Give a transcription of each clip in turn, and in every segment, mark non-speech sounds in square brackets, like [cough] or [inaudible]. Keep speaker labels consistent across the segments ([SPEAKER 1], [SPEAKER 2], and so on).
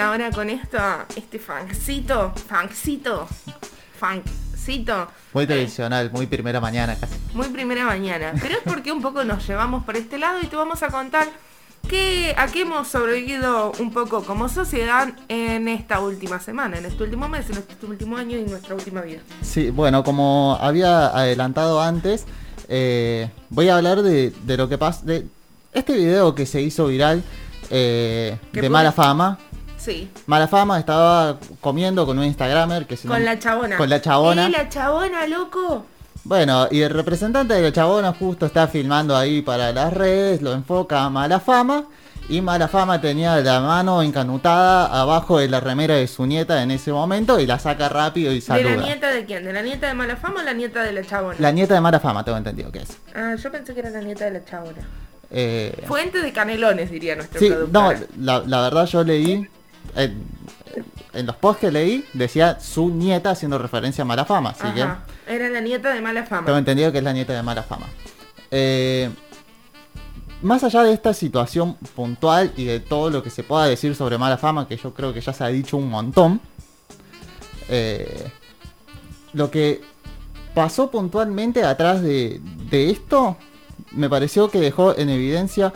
[SPEAKER 1] ahora con esto, este funkcito, funkcito, funkcito.
[SPEAKER 2] Muy tradicional, muy primera mañana casi.
[SPEAKER 1] Muy primera mañana. Pero es porque un poco nos llevamos por este lado y te vamos a contar que, a qué hemos sobrevivido un poco como sociedad en esta última semana, en este último mes, en este último año y en nuestra última vida.
[SPEAKER 2] Sí, bueno, como había adelantado antes, eh, voy a hablar de, de lo que pasa, de este video que se hizo viral eh,
[SPEAKER 1] ¿Qué
[SPEAKER 2] de mala fama.
[SPEAKER 1] Sí.
[SPEAKER 2] Mala fama estaba comiendo con un Instagramer que se
[SPEAKER 1] Con la chabona.
[SPEAKER 2] Con la chabona.
[SPEAKER 1] ¡Eh, la chabona, loco!
[SPEAKER 2] Bueno, y el representante de la chabona justo está filmando ahí para las redes, lo enfoca a mala fama. Y mala fama tenía la mano encanutada abajo de la remera de su nieta en ese momento y la saca rápido y
[SPEAKER 1] ¿De
[SPEAKER 2] saluda.
[SPEAKER 1] la nieta de quién? ¿De la nieta de mala fama o la nieta de la chabona?
[SPEAKER 2] La nieta de mala fama, tengo entendido que es.
[SPEAKER 1] Ah, yo pensé que era la nieta de la chabona.
[SPEAKER 2] Eh,
[SPEAKER 1] Fuente de canelones, diría nuestro
[SPEAKER 2] Sí, no,
[SPEAKER 1] productor.
[SPEAKER 2] la, la verdad yo leí, en, en los posts que leí, decía su nieta haciendo referencia a mala fama, así que.
[SPEAKER 1] Era la nieta de mala fama.
[SPEAKER 2] tengo entendido que es la nieta de mala fama. Eh, más allá de esta situación puntual y de todo lo que se pueda decir sobre mala fama, que yo creo que ya se ha dicho un montón, eh, lo que pasó puntualmente atrás de, de esto me pareció que dejó en evidencia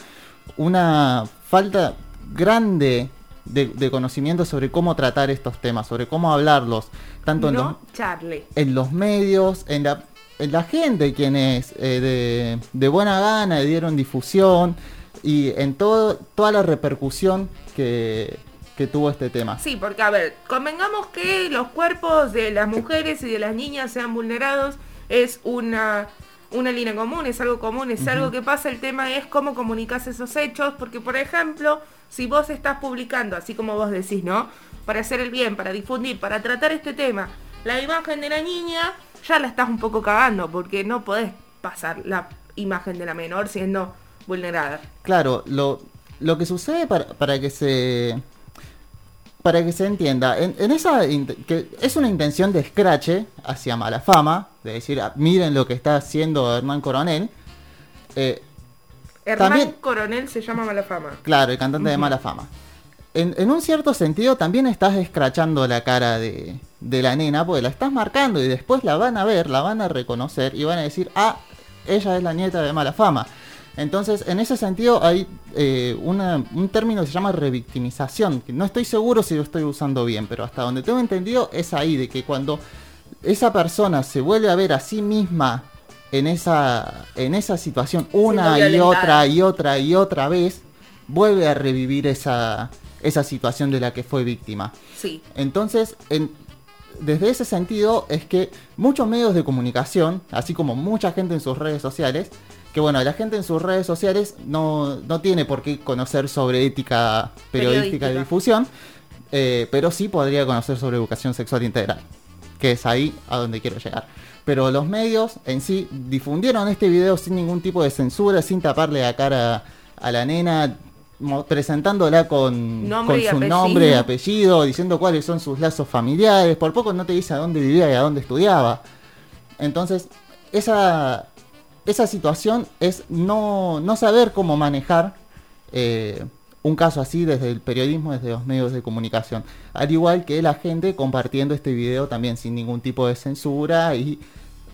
[SPEAKER 2] una falta grande de, de conocimiento sobre cómo tratar estos temas, sobre cómo hablarlos, tanto en los,
[SPEAKER 1] no, Charlie.
[SPEAKER 2] en los medios, en la, en la gente quienes eh, de, de buena gana le dieron difusión y en todo, toda la repercusión que, que tuvo este tema.
[SPEAKER 1] Sí, porque a ver, convengamos que los cuerpos de las mujeres y de las niñas sean vulnerados es una, una línea común, es algo común, es algo que pasa. El tema es cómo comunicas esos hechos, porque por ejemplo, si vos estás publicando, así como vos decís, ¿no? Para hacer el bien, para difundir, para tratar este tema, la imagen de la niña, ya la estás un poco cagando, porque no podés pasar la imagen de la menor siendo vulnerada.
[SPEAKER 2] Claro, lo, lo que sucede para, para que se para que se entienda, en, en esa que es una intención de escrache hacia mala fama, de decir, "Ah, miren lo que está haciendo Hernán Coronel. eh,
[SPEAKER 1] Hernán
[SPEAKER 2] También-
[SPEAKER 1] Coronel se llama mala fama.
[SPEAKER 2] Claro, el cantante de mala fama. En, en un cierto sentido también estás escrachando la cara de, de la nena, porque la estás marcando y después la van a ver, la van a reconocer y van a decir, ah, ella es la nieta de mala fama. Entonces, en ese sentido hay eh, una- un término que se llama revictimización, que no estoy seguro si lo estoy usando bien, pero hasta donde tengo entendido es ahí, de que cuando esa persona se vuelve a ver a sí misma en esa, en esa situación una y otra y otra y otra vez, vuelve a revivir esa, esa situación de la que fue víctima.
[SPEAKER 1] Sí.
[SPEAKER 2] Entonces, en- desde ese sentido es que muchos medios de comunicación, así como mucha gente en sus redes sociales, que bueno, la gente en sus redes sociales no, no tiene por qué conocer sobre ética periodística de difusión, eh, pero sí podría conocer sobre educación sexual integral, que es ahí a donde quiero llegar. Pero los medios en sí difundieron este video sin ningún tipo de censura, sin taparle la cara a la nena, presentándola con,
[SPEAKER 1] Nombre
[SPEAKER 2] con
[SPEAKER 1] y
[SPEAKER 2] su
[SPEAKER 1] apellido.
[SPEAKER 2] nombre apellido, diciendo cuáles son sus lazos familiares, por poco no te dice a dónde vivía y a dónde estudiaba. Entonces, esa, esa situación es no, no saber cómo manejar eh, un caso así desde el periodismo, desde los medios de comunicación. Al igual que la gente compartiendo este video también sin ningún tipo de censura y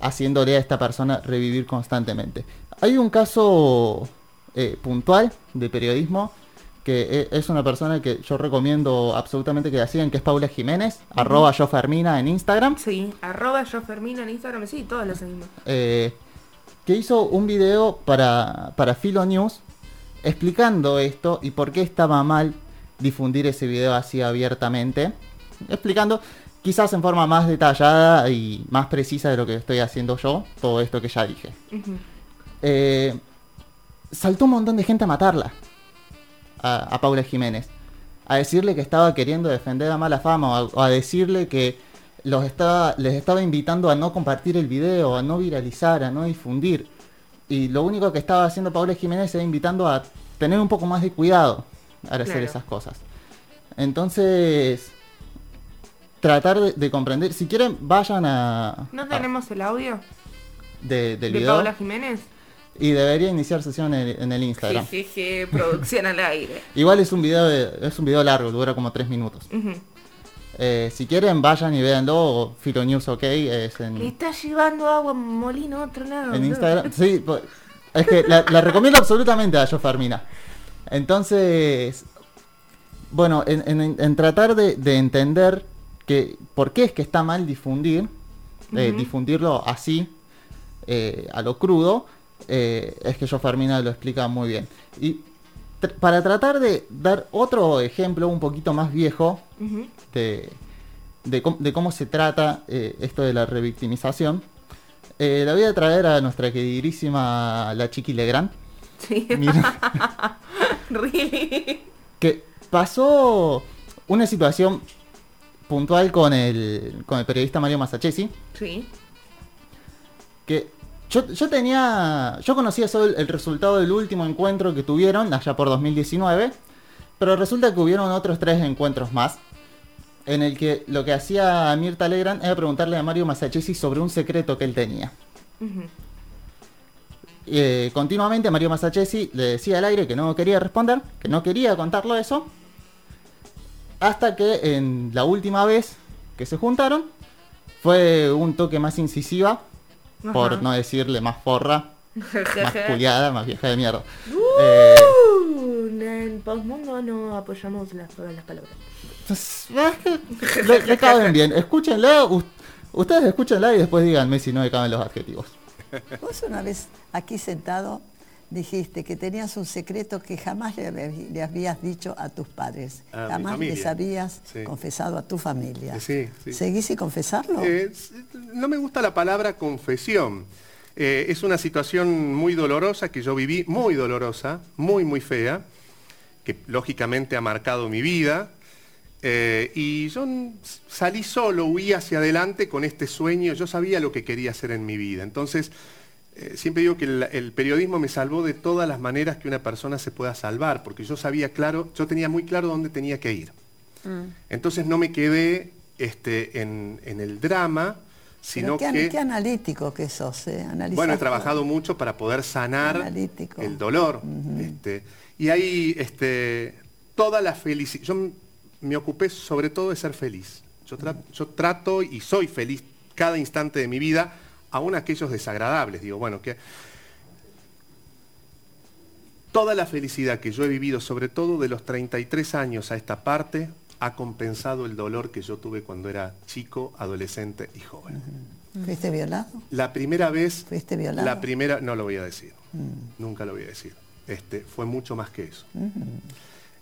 [SPEAKER 2] haciéndole a esta persona revivir constantemente. Hay un caso eh, puntual de periodismo que e- es una persona que yo recomiendo absolutamente que la sigan, que es Paula Jiménez, arroba yo Fermina en Instagram.
[SPEAKER 1] Sí, arroba yo Fermina en Instagram, sí, todos lo seguimos.
[SPEAKER 2] eh, que hizo un video para, para Filo News explicando esto y por qué estaba mal difundir ese video así abiertamente. Explicando quizás en forma más detallada y más precisa de lo que estoy haciendo yo, todo esto que ya dije. Eh, saltó un montón de gente a matarla. A, a Paula Jiménez. A decirle que estaba queriendo defender a mala fama. O a, o a decirle que los estaba, les estaba invitando a no compartir el video, a no viralizar, a no difundir. Y lo único que estaba haciendo Paula Jiménez era invitando a tener un poco más de cuidado al hacer
[SPEAKER 1] Claro.
[SPEAKER 2] esas cosas. Entonces, tratar de, de comprender. Si quieren, vayan a.
[SPEAKER 1] ¿No
[SPEAKER 2] a-
[SPEAKER 1] tenemos el audio
[SPEAKER 2] de- del
[SPEAKER 1] de
[SPEAKER 2] video.
[SPEAKER 1] Paula Jiménez?
[SPEAKER 2] Y debería iniciar sesión en, en el Instagram.
[SPEAKER 1] Jejeje, producción al aire. [laughs]
[SPEAKER 2] Igual es un video de- es un video largo, dura como tres minutos.
[SPEAKER 1] Ujú.
[SPEAKER 2] Eh, si quieren vayan y véanlo, o Filo News OK es
[SPEAKER 1] Le
[SPEAKER 2] en,
[SPEAKER 1] está llevando agua molino a otro lado.
[SPEAKER 2] en. Instagram. Sí, [laughs] es que la, la recomiendo absolutamente a Yo Fermina. Entonces, bueno, en, en- en tratar de, de entender que por qué es que está mal difundir, eh, difundirlo así, eh, a lo crudo, eh, es que Yo Fermina lo explica muy bien. Y tr- para tratar de dar otro ejemplo un poquito más viejo, de, de, cómo- de cómo se trata eh, esto de la revictimización. Eh, la voy a traer a nuestra queridísima la Chiqui Legrand,
[SPEAKER 1] Sí. [laughs]
[SPEAKER 2] Mira. [laughs] Que pasó una situación puntual con el, con el periodista Mario Masachesi,
[SPEAKER 1] Sí.
[SPEAKER 2] que yo, yo tenía, yo conocía solo el, resultado del último encuentro que tuvieron allá por 2019, pero resulta que hubieron otros tres encuentros más, en el que lo que hacía Mirta Legrand era preguntarle a Mario Masachesi sobre un secreto que él tenía.
[SPEAKER 1] Ujú.
[SPEAKER 2] Eh, continuamente Mario Masachesi le decía al aire que no quería responder, que no quería contarlo eso, hasta que en la última vez que se juntaron fue un toque más incisiva, por
[SPEAKER 1] Ajá.
[SPEAKER 2] no decirle más forra, [laughs] más
[SPEAKER 1] Uh,
[SPEAKER 2] culiada, más vieja de mierda. Eh,
[SPEAKER 1] en Postmundo no apoyamos las, todas las palabras.
[SPEAKER 2] pues, es que le, le caben bien. Escúchenla, us- ustedes escúchenla y después díganme si no me caben los adjetivos.
[SPEAKER 3] Vos una vez aquí sentado dijiste que tenías un secreto que jamás le, hab- le habías dicho a tus padres,
[SPEAKER 4] A
[SPEAKER 3] jamás les habías
[SPEAKER 4] Sí.
[SPEAKER 3] confesado a tu familia.
[SPEAKER 4] Sí, sí.
[SPEAKER 3] ¿Seguís sin confesarlo?
[SPEAKER 4] Eh, no me gusta la palabra confesión. Eh, es una situación muy dolorosa que yo viví, muy dolorosa, muy, muy fea, que lógicamente ha marcado mi vida. Eh, y yo salí solo, huí hacia adelante con este sueño, yo sabía lo que quería hacer en mi vida. Entonces, eh, siempre digo que el, el periodismo me salvó de todas las maneras que una persona se pueda salvar, porque yo sabía claro, yo tenía muy claro dónde tenía que ir. Entonces no me quedé este, en, en el drama, sino
[SPEAKER 3] qué,
[SPEAKER 4] que...
[SPEAKER 3] qué analítico que sos, ¿eh?
[SPEAKER 4] Bueno, he trabajado mucho para poder sanar
[SPEAKER 3] Analítico.
[SPEAKER 4] el dolor. este, y ahí este, toda la felicidad. Yo me ocupé sobre todo de ser feliz. Yo, tra- yo trato y soy feliz cada instante de mi vida, aún aquellos desagradables. Digo, bueno, que toda la felicidad que yo he vivido, sobre todo de los 33 años a esta parte, ha compensado el dolor que yo tuve cuando era chico, adolescente y joven.
[SPEAKER 3] ¿Fuiste violado?
[SPEAKER 4] La primera vez.
[SPEAKER 3] ¿Fuiste violado?
[SPEAKER 4] La primera, no lo voy a decir. Nunca lo voy a decir. Este, fue mucho más que eso.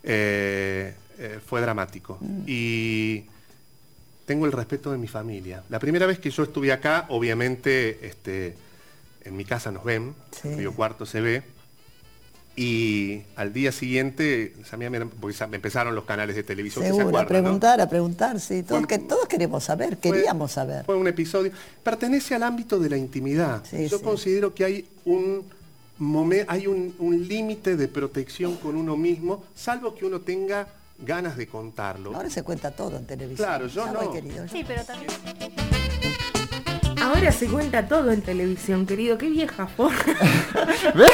[SPEAKER 4] Eh, eh, fue dramático. Y tengo el respeto de mi familia. La primera vez que yo estuve acá, obviamente, este, en mi casa nos ven,
[SPEAKER 3] Sí.
[SPEAKER 4] en Río Cuarto se ve. Y al día siguiente, porque empezaron los canales de televisión que se
[SPEAKER 3] a
[SPEAKER 4] acuerdan, ¿no?
[SPEAKER 3] preguntar, a preguntar, sí. Todos,
[SPEAKER 4] Fue-
[SPEAKER 3] que, todos queremos saber,
[SPEAKER 4] Fue-
[SPEAKER 3] queríamos saber.
[SPEAKER 4] Fue un episodio. Pertenece al ámbito de la intimidad.
[SPEAKER 3] Sí,
[SPEAKER 4] Yo
[SPEAKER 3] sí.
[SPEAKER 4] considero que hay un hay un, un límite de protección con uno mismo, salvo que uno tenga ganas de contarlo.
[SPEAKER 3] Ahora se cuenta todo en televisión.
[SPEAKER 4] Claro, yo
[SPEAKER 3] Ya
[SPEAKER 4] no.
[SPEAKER 3] voy, querido, ya.
[SPEAKER 5] Sí, pero también.
[SPEAKER 1] Ahora se cuenta todo en televisión, querido. Qué vieja forra. [laughs]
[SPEAKER 2] ¿Ves?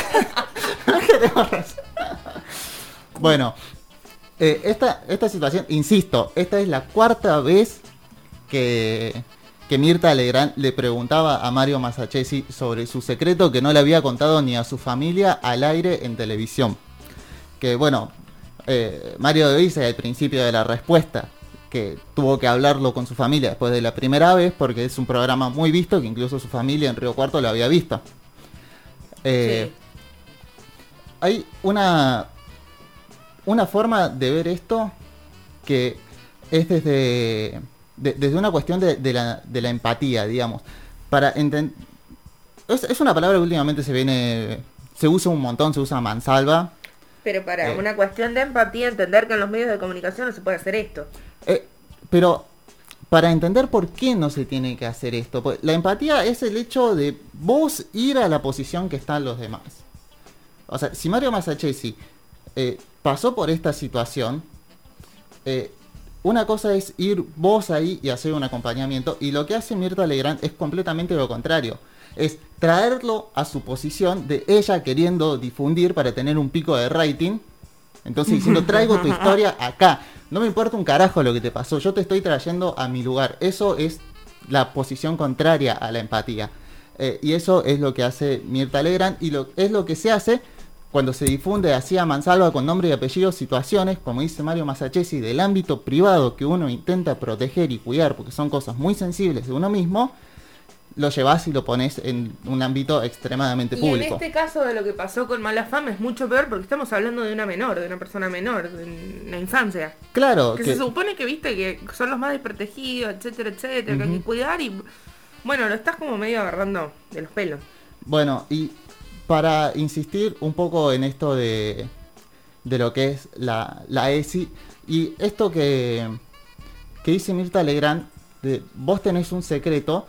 [SPEAKER 2] Bueno, eh, esta, esta situación, insisto, esta es la cuarta vez que, que Mirta Legrand le preguntaba a Mario Masachesi sobre su secreto que no le había contado ni a su familia al aire en televisión. Que bueno, eh, Mario dice al principio de la respuesta que tuvo que hablarlo con su familia después de la primera vez porque es un programa muy visto que incluso su familia en Río Cuarto lo había visto. Eh,
[SPEAKER 1] Sí.
[SPEAKER 2] Hay una, una forma de ver esto que es desde, de- desde una cuestión de, de la, de la empatía, digamos. Para es, es una palabra que últimamente se viene, se usa un montón, se usa mansalva.
[SPEAKER 1] Pero para
[SPEAKER 2] Eh.
[SPEAKER 1] una cuestión de empatía, entender que en los medios de comunicación no se puede hacer esto.
[SPEAKER 2] Eh, pero para entender por qué no se tiene que hacer esto, pues, la empatía es el hecho de vos ir a la posición que están los demás. O sea, si Mario Masachesi eh, pasó por esta situación, eh, una cosa es ir vos ahí y hacer un acompañamiento, y lo que hace Mirta Legrand es completamente lo contrario. Es traerlo a su posición de ella queriendo difundir para tener un pico de rating. Entonces diciendo, [laughs] traigo tu historia acá. No me importa un carajo lo que te pasó, yo te estoy trayendo a mi lugar. Eso es la posición contraria a la empatía. Eh, y eso es lo que hace Mirta Legrand y lo, es lo que se hace cuando se difunde así a mansalva con nombre y apellido situaciones, como dice Mario Masachesi, del ámbito privado que uno intenta proteger y cuidar porque son cosas muy sensibles de uno mismo, lo llevas y lo pones en un ámbito extremadamente
[SPEAKER 1] Y
[SPEAKER 2] público.
[SPEAKER 1] en este caso de lo que pasó con Mala Fama es mucho peor porque estamos hablando de una menor, de una persona menor, en la infancia.
[SPEAKER 2] Claro,
[SPEAKER 1] Que,
[SPEAKER 2] que,
[SPEAKER 1] se supone que viste que son los más desprotegidos, etcétera, etcétera, que hay que cuidar y bueno, lo estás como medio agarrando de los pelos.
[SPEAKER 2] bueno, y para insistir un poco en esto de, de lo que es la, la ESI, y esto que, que dice Mirta Legrand, vos tenés un secreto,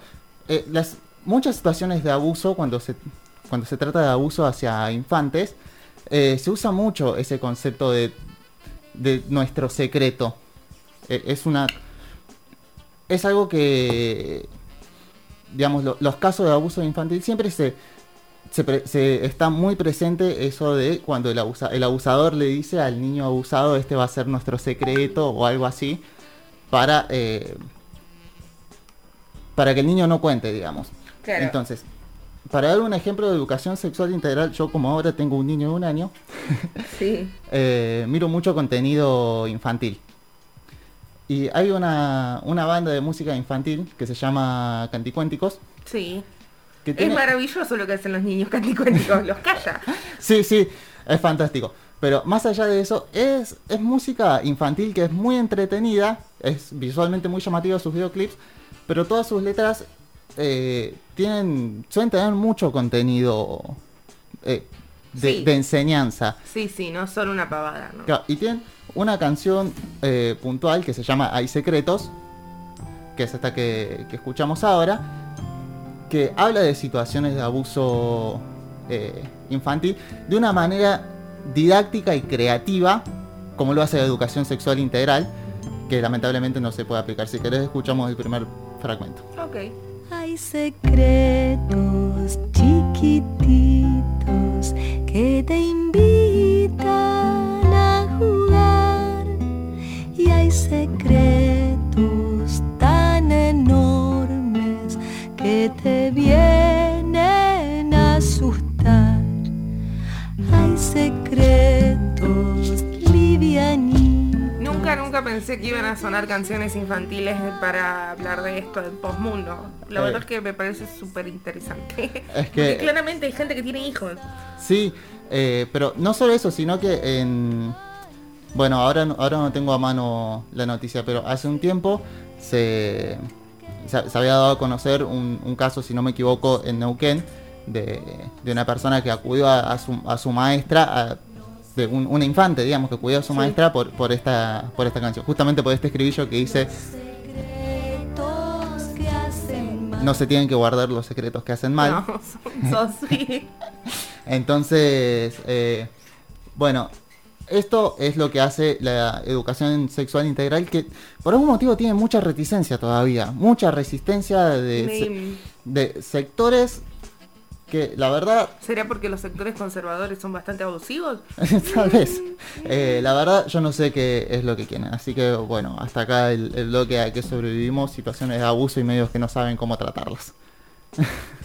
[SPEAKER 2] eh, las muchas situaciones de abuso, cuando se, cuando se trata de abuso hacia infantes, eh, se usa mucho ese concepto de, de nuestro secreto. Eh, es una. Es algo que. Digamos, lo- los casos de abuso infantil siempre se, se, pre- se está muy presente eso de cuando el, abusa- el abusador le dice al niño abusado, este va a ser nuestro secreto o algo así, para, eh, para que el niño no cuente, digamos.
[SPEAKER 1] Claro.
[SPEAKER 2] Entonces, para dar un ejemplo de educación sexual integral, yo como ahora tengo un niño de un año, [laughs]
[SPEAKER 1] Sí. [laughs]
[SPEAKER 2] eh, miro mucho contenido infantil. Y hay una, una banda de música infantil que se llama Canticuénticos.
[SPEAKER 1] Sí.
[SPEAKER 2] Que
[SPEAKER 1] Es maravilloso lo que hacen los niños canticuénticos, los calla. [laughs]
[SPEAKER 2] Sí, sí, es fantástico. Pero más allá de eso, es, es música infantil que es muy entretenida, es visualmente muy llamativa sus videoclips, pero todas sus letras eh, tienen, suelen tener mucho contenido eh, de,
[SPEAKER 1] Sí.
[SPEAKER 2] de enseñanza.
[SPEAKER 1] Sí, sí, no son una pavada, ¿no?
[SPEAKER 2] Claro, y tienen una canción eh, puntual que se llama Hay Secretos, que es esta que, que escuchamos ahora, que habla de situaciones de abuso eh, infantil de una manera didáctica y creativa, como lo hace la educación sexual integral, que lamentablemente no se puede aplicar. Si querés, escuchamos el primer fragmento.
[SPEAKER 1] Ok.
[SPEAKER 5] Hay secretos chiquititos que te invitan a jugar y hay secretos que te vienen a asustar. Hay secretos livianitos.
[SPEAKER 1] Nunca, nunca pensé que iban a sonar canciones infantiles para hablar de esto del postmundo. La
[SPEAKER 2] Eh.
[SPEAKER 1] verdad es que me parece súper interesante. [laughs]
[SPEAKER 2] Es
[SPEAKER 1] Porque
[SPEAKER 2] que-
[SPEAKER 1] claramente hay gente que tiene hijos.
[SPEAKER 2] Sí, eh, pero no solo eso, sino que en... Bueno, ahora, ahora no tengo a mano la noticia, pero hace un tiempo se, se, se había dado a conocer un, un caso, si no me equivoco, en Neuquén, de, de una persona que acudió a, a su, a su maestra, a- de un, una infante, digamos, que acudió a su maestra por, por, esta, por esta canción. Justamente por este escribillo que dice, no se tienen que guardar los secretos que hacen mal.
[SPEAKER 1] No, [laughs] [laughs] sos sí.
[SPEAKER 2] Entonces, eh, bueno, esto es lo que hace la educación sexual integral, que por algún motivo tiene mucha reticencia todavía, mucha resistencia de, sectores que la verdad,
[SPEAKER 1] ¿Será porque los sectores conservadores son bastante abusivos? [laughs]
[SPEAKER 2] tal vez, eh, la verdad yo no sé qué es lo que quieren. Así que bueno, hasta acá el, el bloque a que sobrevivimos, situaciones de abuso y medios que no saben cómo tratarlas. [laughs]